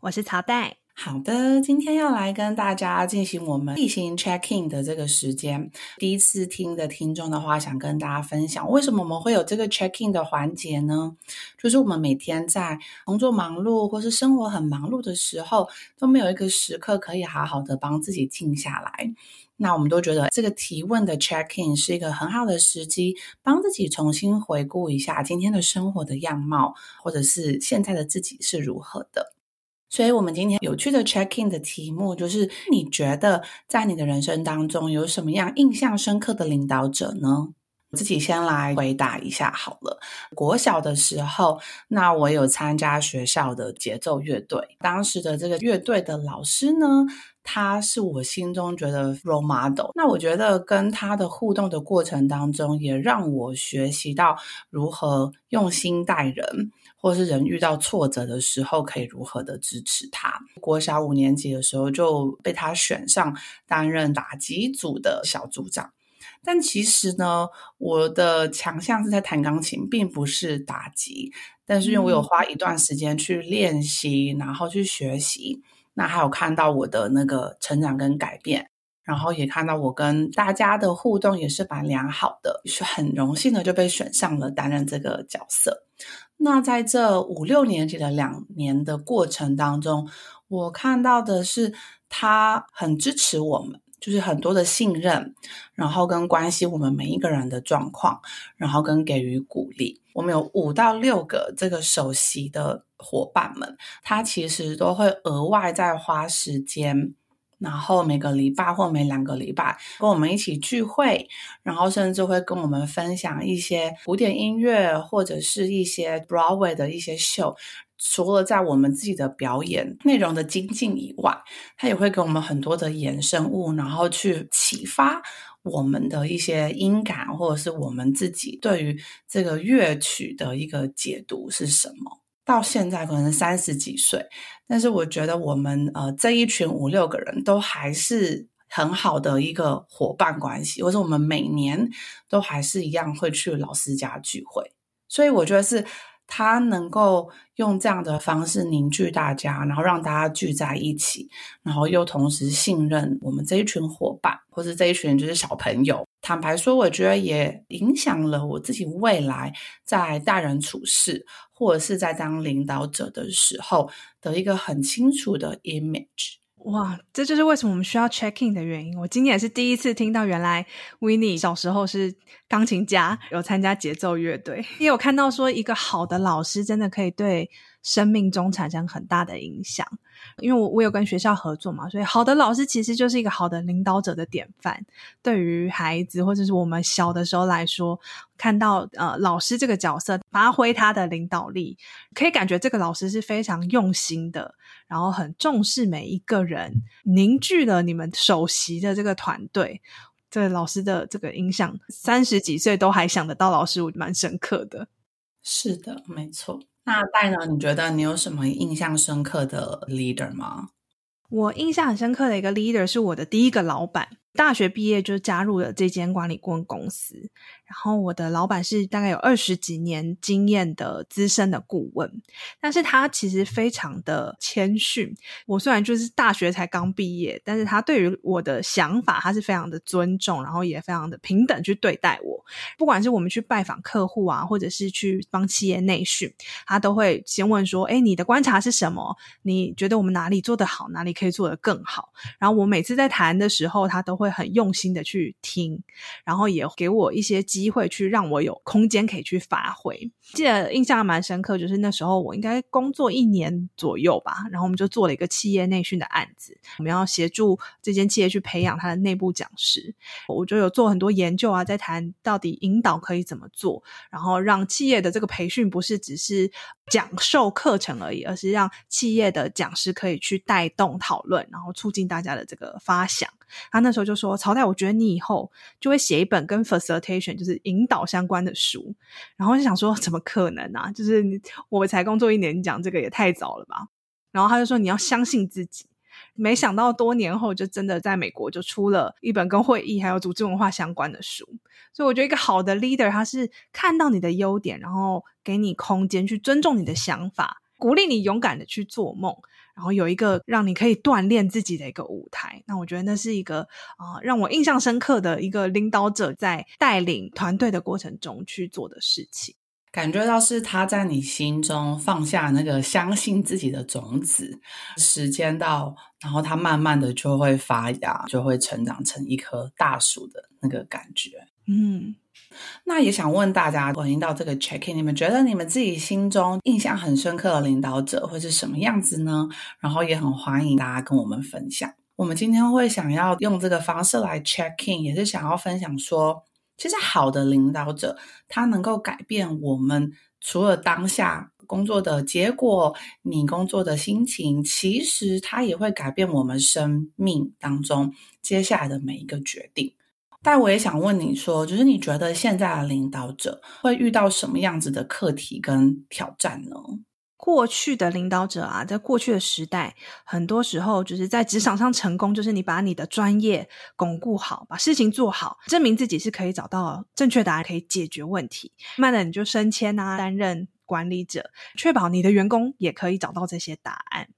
我是曹代。好的，今天要来跟大家进行我们例行 check in 的这个时间。第一次听的听众的话，想跟大家分享，为什么我们会有这个 check in 的环节呢？就是我们每天在工作忙碌或是生活很忙碌的时候，都没有一个时刻可以好好的帮自己静下来。那我们都觉得这个提问的 check in 是一个很好的时机，帮自己重新回顾一下今天的生活的样貌，或者是现在的自己是如何的。所以，我们今天有趣的 check in 的题目就是：你觉得在你的人生当中有什么样印象深刻的领导者呢？我自己先来回答一下好了。国小的时候，那我有参加学校的节奏乐队，当时的这个乐队的老师呢，他是我心中觉得 role model。那我觉得跟他的互动的过程当中，也让我学习到如何用心待人。或是人遇到挫折的时候，可以如何的支持他？国小五年级的时候就被他选上担任打击组的小组长。但其实呢，我的强项是在弹钢琴，并不是打击。但是因为我有花一段时间去练习，然后去学习，那还有看到我的那个成长跟改变，然后也看到我跟大家的互动也是蛮良好的，是很荣幸的就被选上了担任这个角色。那在这五六年级的两年的过程当中，我看到的是他很支持我们，就是很多的信任，然后跟关心我们每一个人的状况，然后跟给予鼓励。我们有五到六个这个首席的伙伴们，他其实都会额外再花时间。然后每个礼拜或每两个礼拜跟我们一起聚会，然后甚至会跟我们分享一些古典音乐或者是一些 Broadway 的一些秀。除了在我们自己的表演内容的精进以外，他也会给我们很多的衍生物，然后去启发我们的一些音感，或者是我们自己对于这个乐曲的一个解读是什么。到现在可能三十几岁，但是我觉得我们呃这一群五六个人都还是很好的一个伙伴关系，或者我们每年都还是一样会去老师家聚会，所以我觉得是他能够用这样的方式凝聚大家，然后让大家聚在一起，然后又同时信任我们这一群伙伴，或是这一群就是小朋友。坦白说，我觉得也影响了我自己未来在待人处事，或者是在当领导者的时候的一个很清楚的 image。哇，这就是为什么我们需要 check in 的原因。我今天也是第一次听到，原来 Winnie 小时候是钢琴家，有参加节奏乐队，也有看到说一个好的老师真的可以对生命中产生很大的影响。因为我我有跟学校合作嘛，所以好的老师其实就是一个好的领导者的典范。对于孩子或者是我们小的时候来说，看到呃老师这个角色发挥他的领导力，可以感觉这个老师是非常用心的，然后很重视每一个人，凝聚了你们首席的这个团队。这老师的这个影响，三十几岁都还想得到老师，我蛮深刻的。是的，没错。那戴呢？你觉得你有什么印象深刻的 leader 吗？我印象很深刻的一个 leader 是我的第一个老板。大学毕业就加入了这间管理顾问公司，然后我的老板是大概有二十几年经验的资深的顾问，但是他其实非常的谦逊。我虽然就是大学才刚毕业，但是他对于我的想法，他是非常的尊重，然后也非常的平等去对待我。不管是我们去拜访客户啊，或者是去帮企业内训，他都会先问说：“哎，你的观察是什么？你觉得我们哪里做得好，哪里可以做得更好？”然后我每次在谈的时候，他都会很用心的去听，然后也给我一些机会去让我有空间可以去发挥。记得印象蛮深刻，就是那时候我应该工作一年左右吧，然后我们就做了一个企业内训的案子，我们要协助这间企业去培养他的内部讲师。我就有做很多研究啊，在谈到底引导可以怎么做，然后让企业的这个培训不是只是讲授课程而已，而是让企业的讲师可以去带动讨论，然后促进大家的这个发想。他那时候就说：“曹代，我觉得你以后就会写一本跟 facilitation 就是是引导相关的书。”然后就想说：“怎么？”可能啊，就是我才工作一年，你讲这个也太早了吧？然后他就说你要相信自己。没想到多年后，就真的在美国就出了一本跟会议还有组织文化相关的书。所以我觉得一个好的 leader，他是看到你的优点，然后给你空间去尊重你的想法，鼓励你勇敢的去做梦，然后有一个让你可以锻炼自己的一个舞台。那我觉得那是一个啊、呃，让我印象深刻的一个领导者在带领团队的过程中去做的事情。感觉到是他在你心中放下那个相信自己的种子，时间到，然后他慢慢的就会发芽，就会成长成一棵大树的那个感觉。嗯，那也想问大家，回应到这个 check in，你们觉得你们自己心中印象很深刻的领导者会是什么样子呢？然后也很欢迎大家跟我们分享。我们今天会想要用这个方式来 check in，也是想要分享说。其实，好的领导者，他能够改变我们除了当下工作的结果，你工作的心情，其实他也会改变我们生命当中接下来的每一个决定。但我也想问你说，就是你觉得现在的领导者会遇到什么样子的课题跟挑战呢？过去的领导者啊，在过去的时代，很多时候就是在职场上成功，就是你把你的专业巩固好，把事情做好，证明自己是可以找到正确答案，可以解决问题。慢慢的，你就升迁啊，担任管理者，确保你的员工也可以找到这些答案。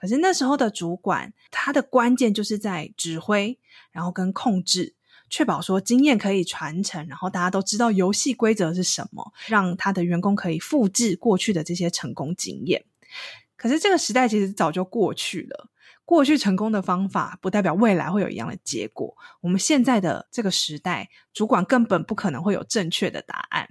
可是那时候的主管，他的关键就是在指挥，然后跟控制。确保说经验可以传承，然后大家都知道游戏规则是什么，让他的员工可以复制过去的这些成功经验。可是这个时代其实早就过去了。过去成功的方法不代表未来会有一样的结果。我们现在的这个时代，主管根本不可能会有正确的答案，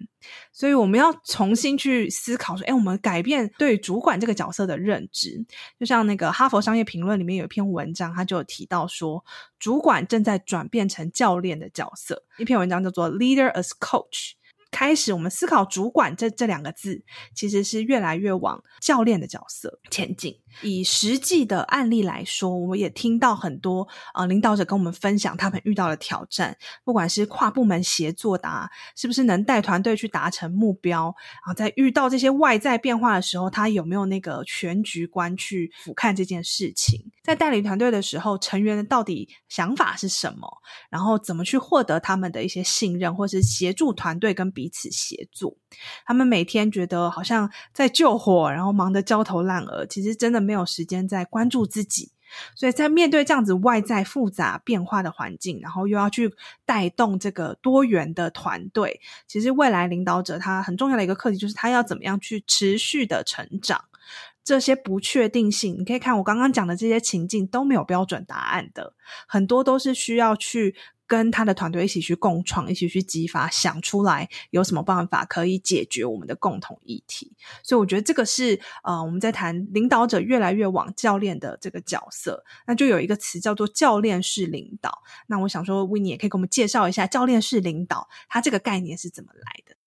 所以我们要重新去思考说：哎，我们改变对主管这个角色的认知。就像那个《哈佛商业评论》里面有一篇文章，他就有提到说，主管正在转变成教练的角色。一篇文章叫做《Leader as Coach》。开始，我们思考“主管”这这两个字，其实是越来越往教练的角色前进。以实际的案例来说，我们也听到很多呃领导者跟我们分享他们遇到的挑战，不管是跨部门协作的啊，是不是能带团队去达成目标，然后在遇到这些外在变化的时候，他有没有那个全局观去俯瞰这件事情？在带领团队的时候，成员到底想法是什么？然后怎么去获得他们的一些信任，或是协助团队跟彼此协作？他们每天觉得好像在救火，然后忙得焦头烂额，其实真的。没有时间在关注自己，所以在面对这样子外在复杂变化的环境，然后又要去带动这个多元的团队，其实未来领导者他很重要的一个课题就是他要怎么样去持续的成长。这些不确定性，你可以看我刚刚讲的这些情境都没有标准答案的，很多都是需要去。跟他的团队一起去共创，一起去激发，想出来有什么办法可以解决我们的共同议题。所以我觉得这个是呃，我们在谈领导者越来越往教练的这个角色，那就有一个词叫做教练式领导。那我想说，Winnie 也可以给我们介绍一下教练式领导，它这个概念是怎么来的？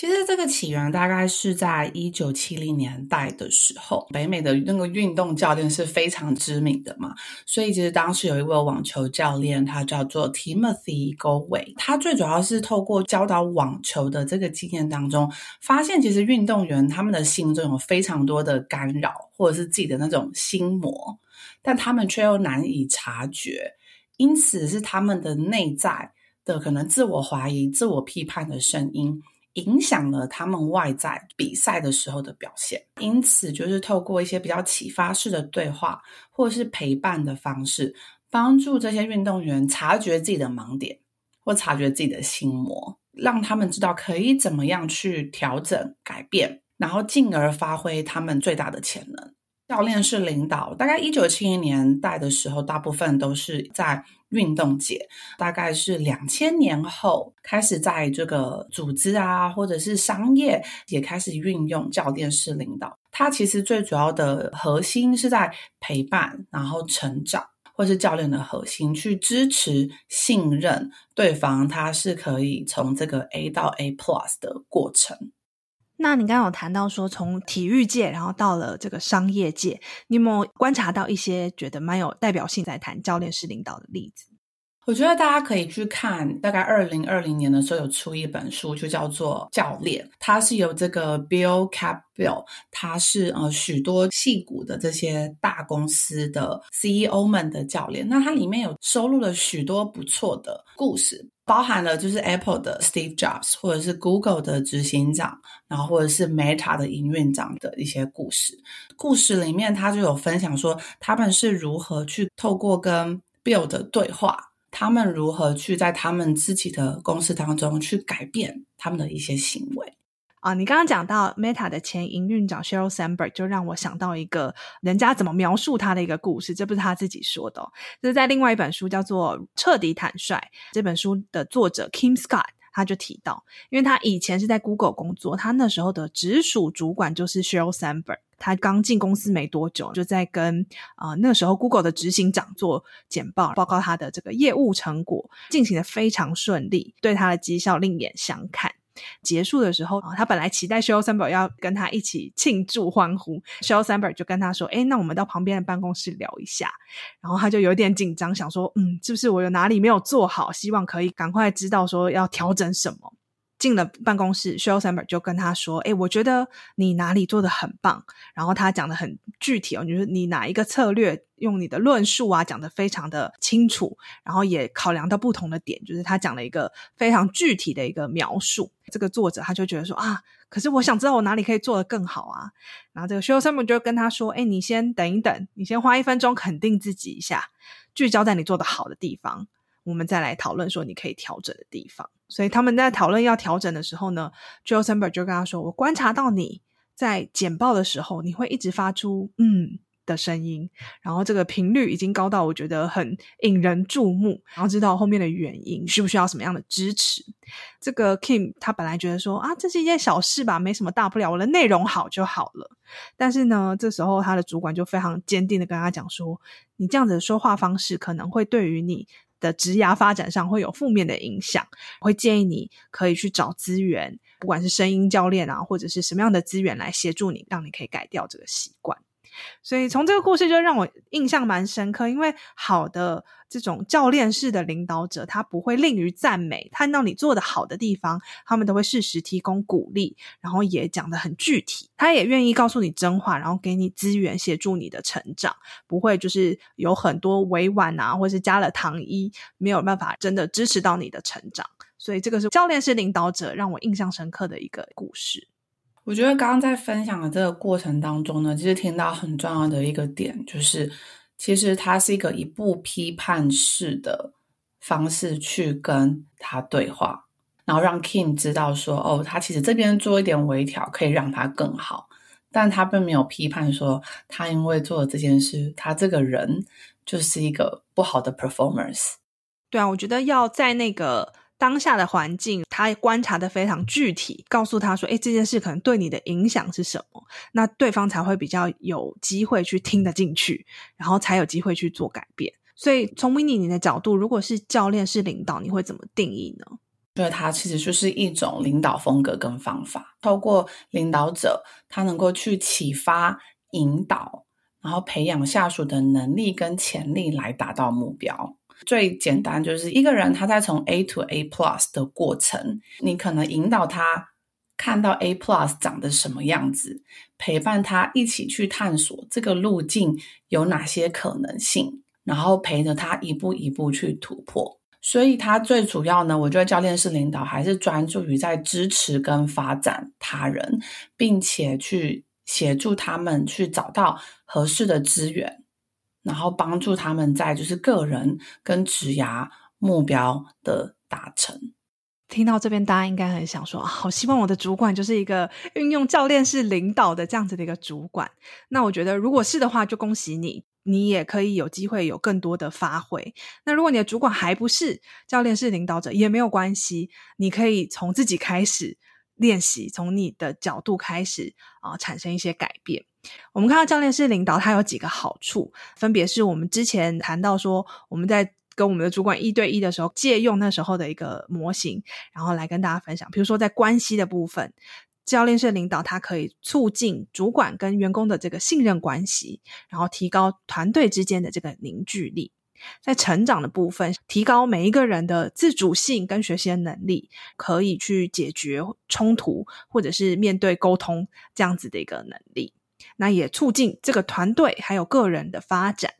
其实这个起源大概是在一九七零年代的时候，北美的那个运动教练是非常知名的嘛，所以其实当时有一位网球教练，他叫做 Timothy g o w a y 他最主要是透过教导网球的这个经验当中，发现其实运动员他们的心中有非常多的干扰，或者是自己的那种心魔，但他们却又难以察觉，因此是他们的内在的可能自我怀疑、自我批判的声音。影响了他们外在比赛的时候的表现，因此就是透过一些比较启发式的对话，或者是陪伴的方式，帮助这些运动员察觉自己的盲点，或察觉自己的心魔，让他们知道可以怎么样去调整、改变，然后进而发挥他们最大的潜能。教练是领导，大概一九七零年代的时候，大部分都是在运动节，大概是两千年后开始在这个组织啊，或者是商业也开始运用教练式领导。它其实最主要的核心是在陪伴，然后成长，或是教练的核心去支持、信任对方，他是可以从这个 A 到 A Plus 的过程。那你刚刚有谈到说，从体育界，然后到了这个商业界，你有没有观察到一些觉得蛮有代表性在谈教练式领导的例子？我觉得大家可以去看，大概二零二零年的时候有出一本书，就叫做《教练》，它是由这个 Bill Campbell，他是呃许多矽谷的这些大公司的 CEO 们的教练。那它里面有收录了许多不错的故事。包含了就是 Apple 的 Steve Jobs，或者是 Google 的执行长，然后或者是 Meta 的营运长的一些故事。故事里面他就有分享说，他们是如何去透过跟 Bill 的对话，他们如何去在他们自己的公司当中去改变他们的一些行为。啊，你刚刚讲到 Meta 的前营运长 Sheryl Sandberg，就让我想到一个人家怎么描述他的一个故事，这不是他自己说的哦，这是在另外一本书叫做《彻底坦率》这本书的作者 Kim Scott 他就提到，因为他以前是在 Google 工作，他那时候的直属主管就是 Sheryl Sandberg，他刚进公司没多久，就在跟啊、那时候 Google 的执行长做简报，报告他的这个业务成果进行的非常顺利，对他的绩效另眼相看。结束的时候，他本来期待 Sheryl Sandberg 要跟他一起庆祝欢呼，Sheryl Sandberg 就跟他说：“诶，那我们到旁边的办公室聊一下。”然后他就有点紧张，想说：“嗯，是不是我有哪里没有做好？希望可以赶快知道说要调整什么。”进了办公室，Sheryl Sandberg 就跟他说：“诶，我觉得你哪里做的很棒。”然后他讲的很具体哦，就是你哪一个策略，用你的论述啊讲的非常的清楚，然后也考量到不同的点，就是他讲了一个非常具体的一个描述。这个作者他就觉得说啊，可是我想知道我哪里可以做得更好啊。然后这个 Sheryl Sandberg 就跟他说：“诶，你先等一等，你先花一分钟肯定自己一下，聚焦在你做得好的地方。”我们再来讨论说你可以调整的地方。所以他们在讨论要调整的时候呢，Joel Sember 就跟他说：“我观察到你在简报的时候，你会一直发出‘嗯’的声音，然后这个频率已经高到我觉得很引人注目。然后知道后面的原因，需不需要什么样的支持？这个 Kim 他本来觉得说啊，这是一件小事吧，没什么大不了，我的内容好就好了。但是呢，这时候他的主管就非常坚定的跟他讲说：你这样子的说话方式可能会对于你。”的职涯发展上会有负面的影响，会建议你可以去找资源，不管是声音教练啊，或者是什么样的资源来协助你，让你可以改掉这个习惯。所以从这个故事就让我印象蛮深刻，因为好的这种教练式的领导者，他不会吝于赞美，看到你做得好的地方，他们都会适时提供鼓励，然后也讲得很具体，他也愿意告诉你真话，然后给你资源协助你的成长，不会就是有很多委婉啊，或是加了糖衣，没有办法真的支持到你的成长。所以这个是教练式领导者让我印象深刻的一个故事。我觉得刚刚在分享的这个过程当中呢，其实听到很重要的一个点，就是其实他是一个以不批判式的方式去跟他对话，然后让 Kim 知道说，哦，他其实这边做一点微调可以让他更好，但他并没有批判说他因为做了这件事，他这个人就是一个不好的 performance。对啊，我觉得要在那个。当下的环境，他观察的非常具体，告诉他说：“诶，这件事可能对你的影响是什么？”那对方才会比较有机会去听得进去，然后才有机会去做改变。所以，从 mini 你的角度，如果是教练是领导，你会怎么定义呢？觉得它其实就是一种领导风格跟方法，透过领导者，他能够去启发、引导，然后培养下属的能力跟潜力，来达到目标。最简单就是一个人他在从 A to A Plus 的过程，你可能引导他看到 A Plus 长得什么样子，陪伴他一起去探索这个路径有哪些可能性，然后陪着他一步一步去突破。所以，他最主要呢，我觉得教练式领导还是专注于在支持跟发展他人，并且去协助他们去找到合适的资源。然后帮助他们在就是个人跟职涯目标的达成。听到这边，大家应该很想说，好希望我的主管就是一个运用教练式领导的这样子的一个主管。那我觉得，如果是的话，就恭喜你。你也可以有机会有更多的发挥。那如果你的主管还不是教练式领导者，也没有关系，你可以从自己开始练习，从你的角度开始啊、产生一些改变。我们看到教练式领导，它有几个好处，分别是我们之前谈到说，我们在跟我们的主管一对一的时候，借用那时候的一个模型，然后来跟大家分享。比如说在关系的部分。教练式领导，它可以促进主管跟员工的这个信任关系，然后提高团队之间的这个凝聚力。在成长的部分，提高每一个人的自主性跟学习的能力，可以去解决冲突或者是面对沟通这样子的一个能力。那也促进这个团队还有个人的发展。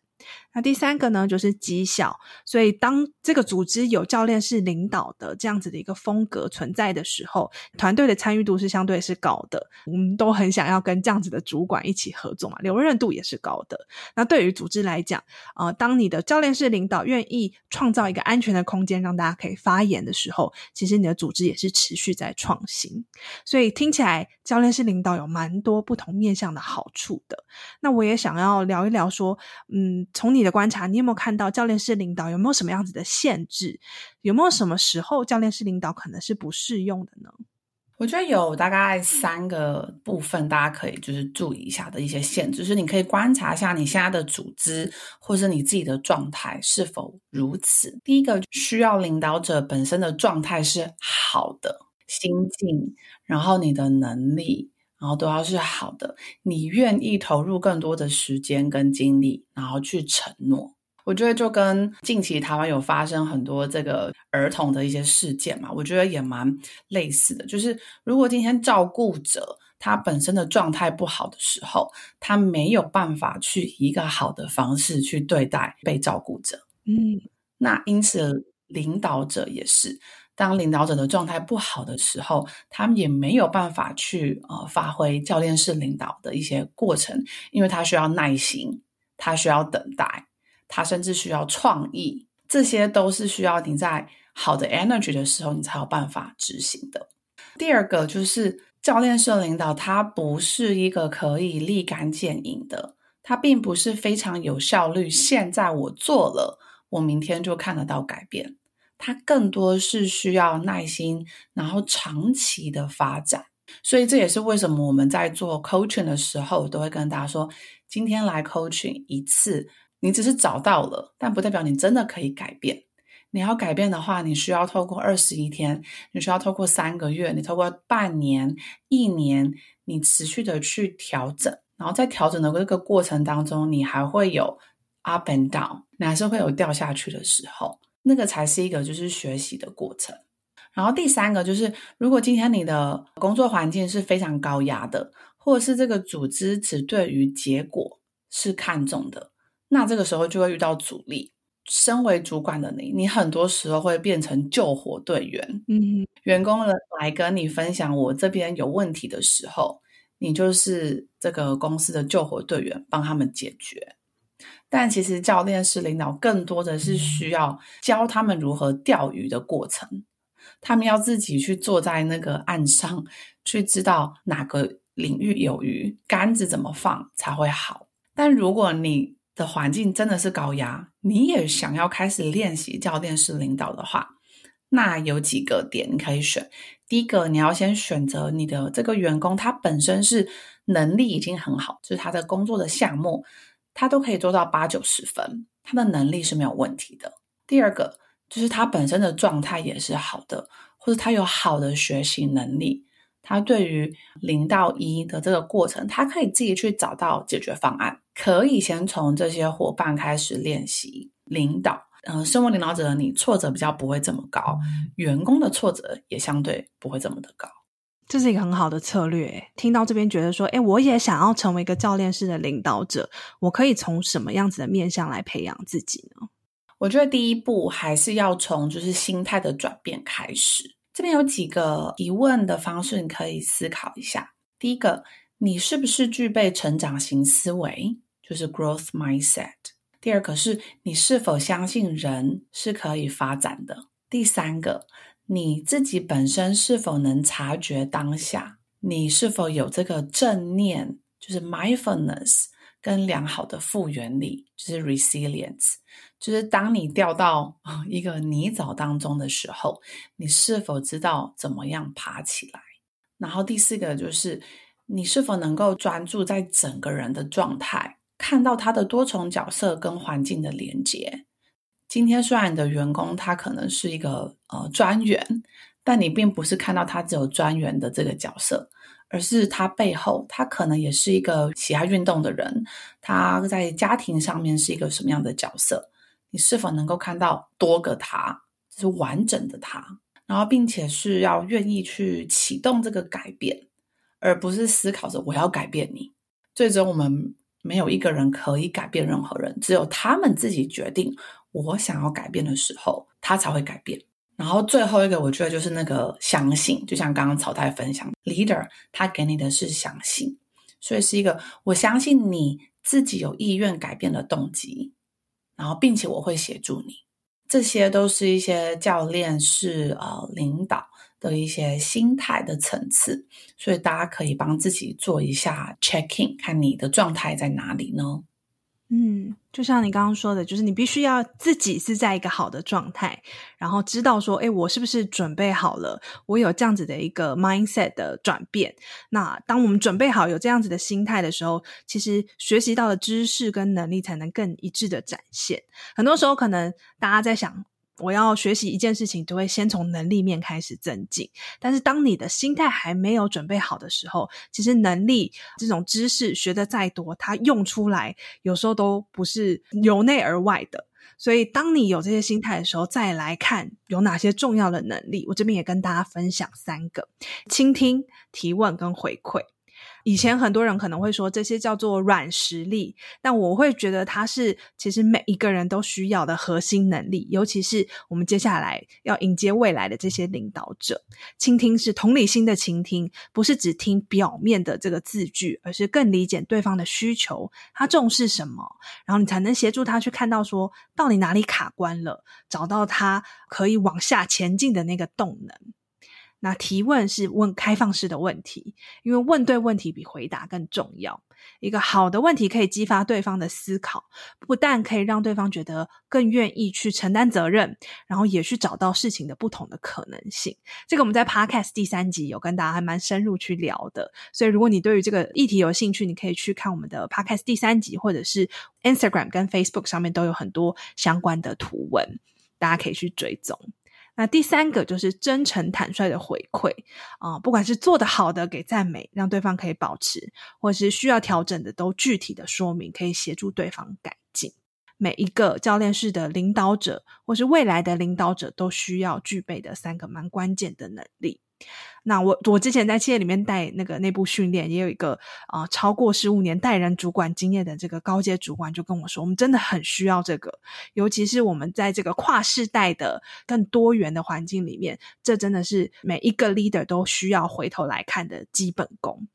那第三个呢，就是绩效。所以，当这个组织有教练式领导的这样子的一个风格存在的时候，团队的参与度是相对是高的。我们都很想要跟这样子的主管一起合作嘛，留任度也是高的。那对于组织来讲，呃，当你的教练式领导愿意创造一个安全的空间，让大家可以发言的时候，其实你的组织也是持续在创新。所以听起来，教练式领导有蛮多不同面向的好处的。那我也想要聊一聊，说，嗯，从你。你的观察，你有没有看到教练式领导有没有什么样子的限制？有没有什么时候教练式领导可能是不适用的呢？我觉得有大概三个部分，大家可以就是注意一下的一些限制，就是你可以观察一下你现在的组织或是你自己的状态是否如此。第一个需要领导者本身的状态是好的，心境，然后你的能力。然后都要是好的，你愿意投入更多的时间跟精力，然后去承诺。我觉得就跟近期台湾有发生很多这个儿童的一些事件嘛，我觉得也蛮类似的。就是如果今天照顾者他本身的状态不好的时候，他没有办法去以一个好的方式去对待被照顾者。嗯，那因此领导者也是。当领导者的状态不好的时候，他们也没有办法去呃发挥教练式领导的一些过程，因为他需要耐心，他需要等待，他甚至需要创意，这些都是需要你在好的 energy 的时候，你才有办法执行的。第二个就是教练式领导，它不是一个可以立竿见影的，它并不是非常有效率。现在我做了，我明天就看得到改变。它更多是需要耐心，然后长期的发展。所以这也是为什么我们在做 coaching 的时候，都会跟大家说：今天来 coaching 一次，你只是找到了，但不代表你真的可以改变。你要改变的话，你需要透过二十一天，你需要透过三个月，你透过半年、一年，你持续的去调整。然后在调整的这个过程当中，你还会有 up and down，你还是会有掉下去的时候。那个才是一个就是学习的过程，然后第三个就是，如果今天你的工作环境是非常高压的，或者是这个组织只对于结果是看重的，那这个时候就会遇到阻力。身为主管的你，你很多时候会变成救火队员。嗯，员工来来跟你分享我这边有问题的时候，你就是这个公司的救火队员，帮他们解决。但其实教练式领导更多的是需要教他们如何钓鱼的过程，他们要自己去坐在那个岸上，去知道哪个领域有鱼，杆子怎么放才会好。但如果你的环境真的是高压，你也想要开始练习教练式领导的话，那有几个点你可以选。第一个，你要先选择你的这个员工，他本身是能力已经很好，就是他的工作的项目。他都可以做到八九十分，他的能力是没有问题的。第二个就是他本身的状态也是好的，或者他有好的学习能力，他对于零到一的这个过程，他可以自己去找到解决方案，可以先从这些伙伴开始练习领导。嗯、身为领导者的你，挫折比较不会这么高，员工的挫折也相对不会这么的高。这是一个很好的策略。听到这边觉得说，诶，我也想要成为一个教练式的领导者，我可以从什么样子的面向来培养自己呢？我觉得第一步还是要从就是心态的转变开始。这边有几个疑问的方式，你可以思考一下。第一个，你是不是具备成长型思维，就是 growth mindset？第二个是你是否相信人是可以发展的？第三个。你自己本身是否能察觉当下？你是否有这个正念，就是 mindfulness，跟良好的复原力，就是 resilience，就是当你掉到 一个泥沼当中的时候，你是否知道怎么样爬起来？然后第四个就是你是否能够专注在整个人的状态，看到他的多重角色跟环境的连接。今天虽然你的员工他可能是一个呃专员，但你并不是看到他只有专员的这个角色。而是他背后，他可能也是一个喜爱运动的人。他在家庭上面是一个什么样的角色？你是否能够看到多个他，就是完整的他？然后，并且是要愿意去启动这个改变，而不是思考着我要改变你。最终，我们没有一个人可以改变任何人，只有他们自己决定我想要改变的时候，他才会改变。然后最后一个，我觉得就是那个相信，就像刚刚草太分享，leader 他给你的是相信，所以是一个我相信你自己有意愿改变的动机，然后并且我会协助你，这些都是一些教练是呃领导的一些心态的层次，所以大家可以帮自己做一下 checking，看你的状态在哪里呢？嗯，就像你刚刚说的，就是你必须要自己是在一个好的状态，然后知道说，哎，我是不是准备好了？我有这样子的一个 mindset 的转变。那当我们准备好有这样子的心态的时候，其实学习到的知识跟能力才能更一致的展现。很多时候，可能大家在想，我要学习一件事情，就会先从能力面开始增进。但是，当你的心态还没有准备好的时候，其实能力这种知识学得再多，它用出来有时候都不是由内而外的。所以，当你有这些心态的时候，再来看有哪些重要的能力，我这边也跟大家分享三个：倾听、提问跟回馈。以前很多人可能会说这些叫做软实力，但我会觉得它是其实每一个人都需要的核心能力，尤其是我们接下来要迎接未来的这些领导者。倾听是同理心的倾听，不是只听表面的这个字句，而是更理解对方的需求，他重视什么，然后你才能协助他去看到说到底哪里卡关了，找到他可以往下前进的那个动能。那提问是问开放式的问题，因为问对问题比回答更重要。一个好的问题可以激发对方的思考，不但可以让对方觉得更愿意去承担责任，然后也去找到事情的不同的可能性。这个我们在 Podcast 第三集有跟大家还蛮深入去聊的，所以如果你对于这个议题有兴趣，你可以去看我们的 Podcast 第三集，或者是 Instagram 跟 Facebook 上面都有很多相关的图文，大家可以去追踪。那第三个就是真诚坦率的回馈啊，不管是做得好的给赞美，让对方可以保持；或是需要调整的，都具体的说明，可以协助对方改进。每一个教练式的领导者，或是未来的领导者，都需要具备的三个蛮关键的能力。那我我之前在企业里面带那个内部训练，也有一个啊、超过十五年带人主管经验的这个高阶主管就跟我说，我们真的很需要这个，尤其是我们在这个跨世代的更多元的环境里面，这真的是每一个 leader 都需要回头来看的基本功，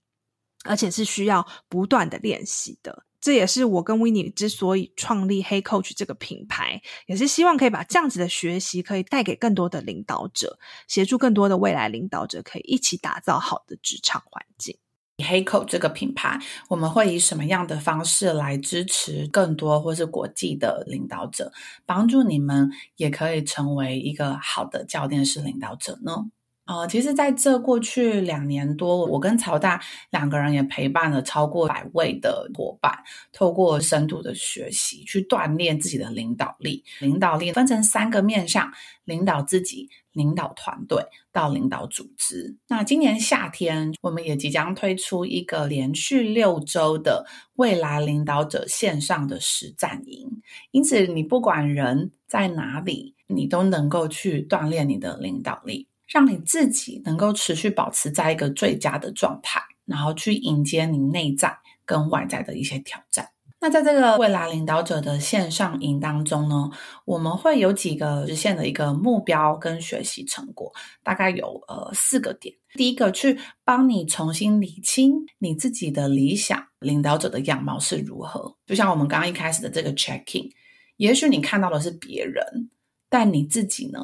而且是需要不断的练习的。这也是我跟 Winnie 之所以创立 Hey Coach 这个品牌，也是希望可以把这样子的学习可以带给更多的领导者，协助更多的未来领导者可以一起打造好的职场环境。Hey Coach 这个品牌，我们会以什么样的方式来支持更多或是国际的领导者，帮助你们也可以成为一个好的教练式领导者呢？呃，其实在这过去两年多，我跟曹大两个人也陪伴了超过百位的伙伴，透过深度的学习去锻炼自己的领导力。领导力分成三个面向：领导自己、领导团队到领导组织。那今年夏天，我们也即将推出一个连续六周的未来领导者线上的实战营。因此，你不管人在哪里，你都能够去锻炼你的领导力。让你自己能够持续保持在一个最佳的状态，然后去迎接你内在跟外在的一些挑战。那在这个未来领导者的线上营当中呢，我们会有几个实现的一个目标跟学习成果，大概有呃四个点。第一个，去帮你重新理清你自己的理想领导者的样貌是如何。就像我们刚刚一开始的这个 checking，也许你看到的是别人，但你自己呢？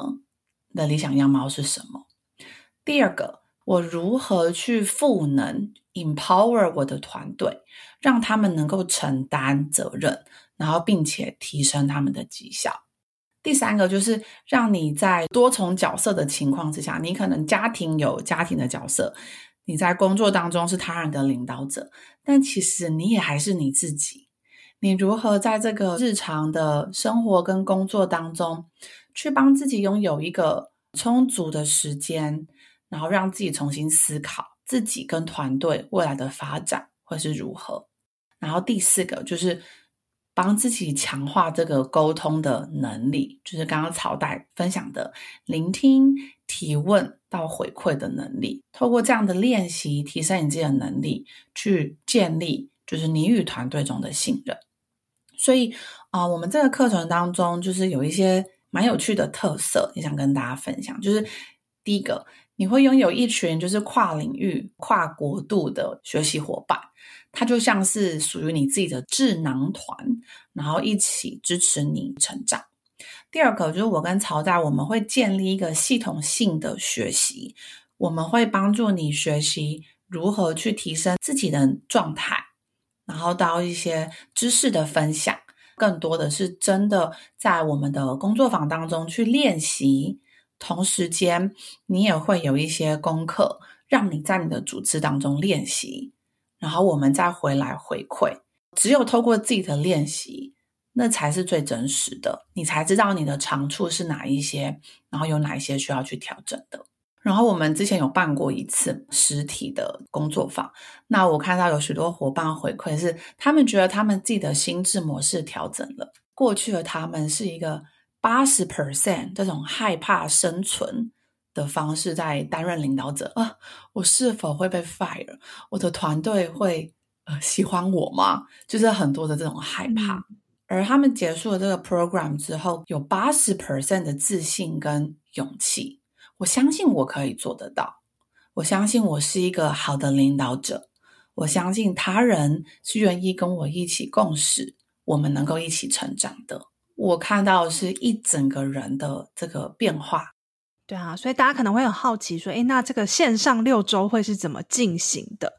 的理想样貌是什么？第二个，我如何去赋能 empower 我的团队，让他们能够承担责任，然后并且提升他们的绩效。第三个就是让你在多重角色的情况之下，你可能家庭有家庭的角色，你在工作当中是他人的领导者，但其实你也还是你自己。你如何在这个日常的生活跟工作当中，去帮自己拥有一个充足的时间，然后让自己重新思考自己跟团队未来的发展会是如何。然后第四个就是。帮自己强化这个沟通的能力，就是刚刚曹代分享的聆听、提问到回馈的能力。透过这样的练习，提升你自己的能力，去建立就是你与团队中的信任。所以啊、我们这个课程当中，就是有一些蛮有趣的特色，也想跟大家分享。就是第一个，你会拥有一群就是跨领域、跨国度的学习伙伴。它就像是属于你自己的智囊团，然后一起支持你成长。第二个就是我跟曹代，我们会建立一个系统性的学习，我们会帮助你学习如何去提升自己的状态，然后到一些知识的分享，更多的是真的在我们的工作坊当中去练习。同时间，你也会有一些功课，让你在你的组织当中练习。然后我们再回来回馈，只有透过自己的练习，那才是最真实的。你才知道你的长处是哪一些，然后有哪一些需要去调整的。然后我们之前有办过一次实体的工作坊，那我看到有许多伙伴回馈是，他们觉得他们自己的心智模式调整了。过去的他们是一个八十 percent 这种害怕生存。的方式在担任领导者啊，我是否会被 fire？我的团队会呃喜欢我吗？就是很多的这种害怕。嗯、而他们结束了这个 program 之后，有八十 percent 的自信跟勇气。我相信我可以做得到。我相信我是一个好的领导者。我相信他人是愿意跟我一起共事，我们能够一起成长的。我看到是一整个人的这个变化。对啊，所以大家可能会很好奇，说，诶，那这个线上六周会是怎么进行的？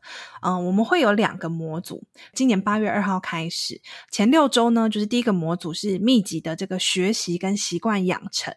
嗯，我们会有两个模组，今年八月二号开始，前六周呢，就是第一个模组是密集的这个学习跟习惯养成，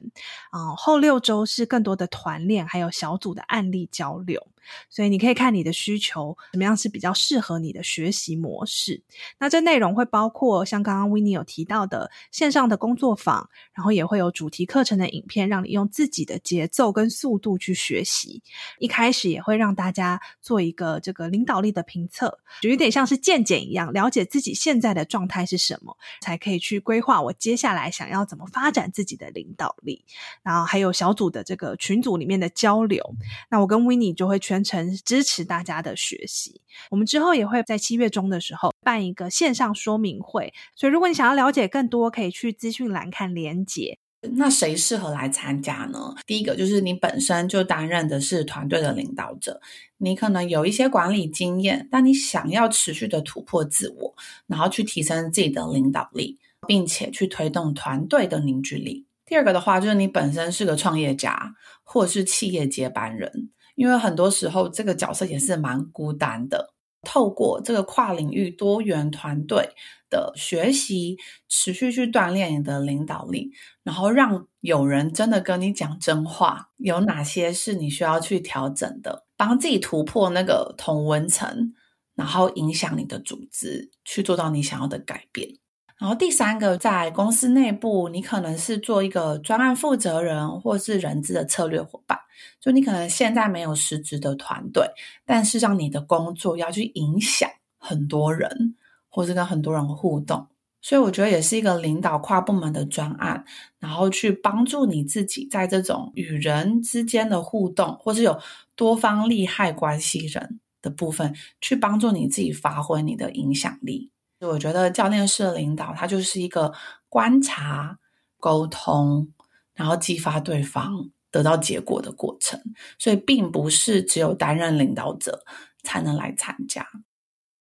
啊，后六周是更多的团练，还有小组的案例交流。所以你可以看你的需求，怎么样是比较适合你的学习模式。那这内容会包括像刚刚 Winnie 有提到的线上的工作坊，然后也会有主题课程的影片，让你用自己的节奏跟速度去学习。一开始也会让大家做一个这个领导力的评测，就有点像是健检一样，了解自己现在的状态是什么，才可以去规划我接下来想要怎么发展自己的领导力。然后还有小组的这个群组里面的交流，那我跟 Winnie 就会全。全程支持大家的学习。我们之后也会在七月中的时候办一个线上说明会，所以如果你想要了解更多，可以去资讯栏看连结。那谁适合来参加呢？第一个就是你本身就担任的是团队的领导者，你可能有一些管理经验，但你想要持续的突破自我，然后去提升自己的领导力，并且去推动团队的凝聚力。第二个的话，就是你本身是个创业家，或是企业接班人。因为很多时候，这个角色也是蛮孤单的。透过这个跨领域多元团队的学习，持续去锻炼你的领导力，然后让有人真的跟你讲真话。有哪些是你需要去调整的？帮自己突破那个同温层，然后影响你的组织，去做到你想要的改变。然后第三个，在公司内部，你可能是做一个专案负责人，或是人资的策略伙伴。就你可能现在没有实质的团队，但是让你的工作要去影响很多人，或是跟很多人互动。所以我觉得也是一个领导跨部门的专案，然后去帮助你自己在这种与人之间的互动，或是有多方利害关系人的部分，去帮助你自己发挥你的影响力。我觉得教练式的领导，它就是一个观察、沟通，然后激发对方得到结果的过程。所以，并不是只有担任领导者才能来参加。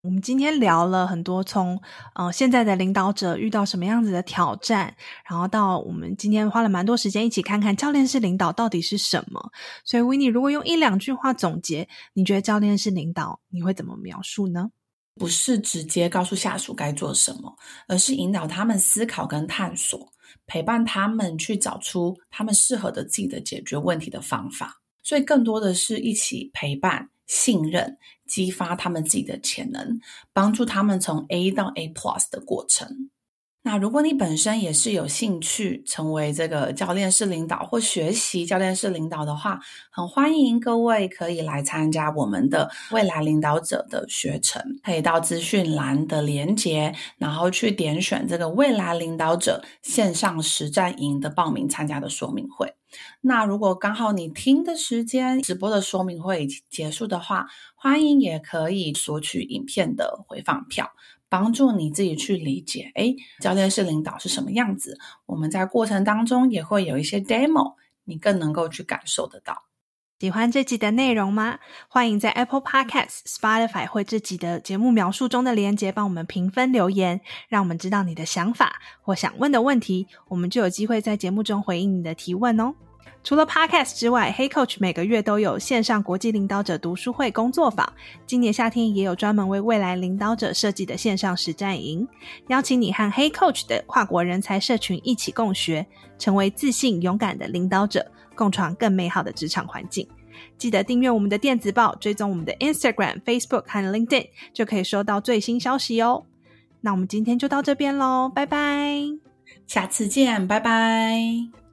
我们今天聊了很多从，从呃现在的领导者遇到什么样子的挑战，然后到我们今天花了蛮多时间一起看看教练式领导到底是什么。所以，Winnie，如果用一两句话总结，你觉得教练式领导你会怎么描述呢？不是直接告诉下属该做什么，而是引导他们思考跟探索，陪伴他们去找出他们适合的自己的解决问题的方法。所以，更多的是一起陪伴。信任，激发他们自己的潜能，帮助他们从 A 到 A Plus 的过程。那如果你本身也是有兴趣成为这个教练式领导或学习教练式领导的话，很欢迎各位可以来参加我们的未来领导者的学程。可以到资讯栏的连接，然后去点选这个未来领导者线上实战营的报名参加的说明会。那如果刚好你听的时间直播的说明会结束的话，欢迎也可以索取影片的回放票。帮助你自己去理解，诶，教练式领导是什么样子？我们在过程当中也会有一些 demo，你更能够去感受得到。喜欢这集的内容吗？欢迎在 Apple Podcasts、Spotify 或这集的节目描述中的连结帮我们评分留言，让我们知道你的想法或想问的问题，我们就有机会在节目中回应你的提问哦。除了 Podcast 之外，Hey Coach 每个月都有线上国际领导者读书会工作坊。今年夏天也有专门为未来领导者设计的线上实战营，邀请你和 Hey Coach 的跨国人才社群一起共学，成为自信勇敢的领导者，共创更美好的职场环境。记得订阅我们的电子报，追踪我们的 Instagram、Facebook 和 LinkedIn，就可以收到最新消息哦。那我们今天就到这边喽，拜拜，下次见，拜拜。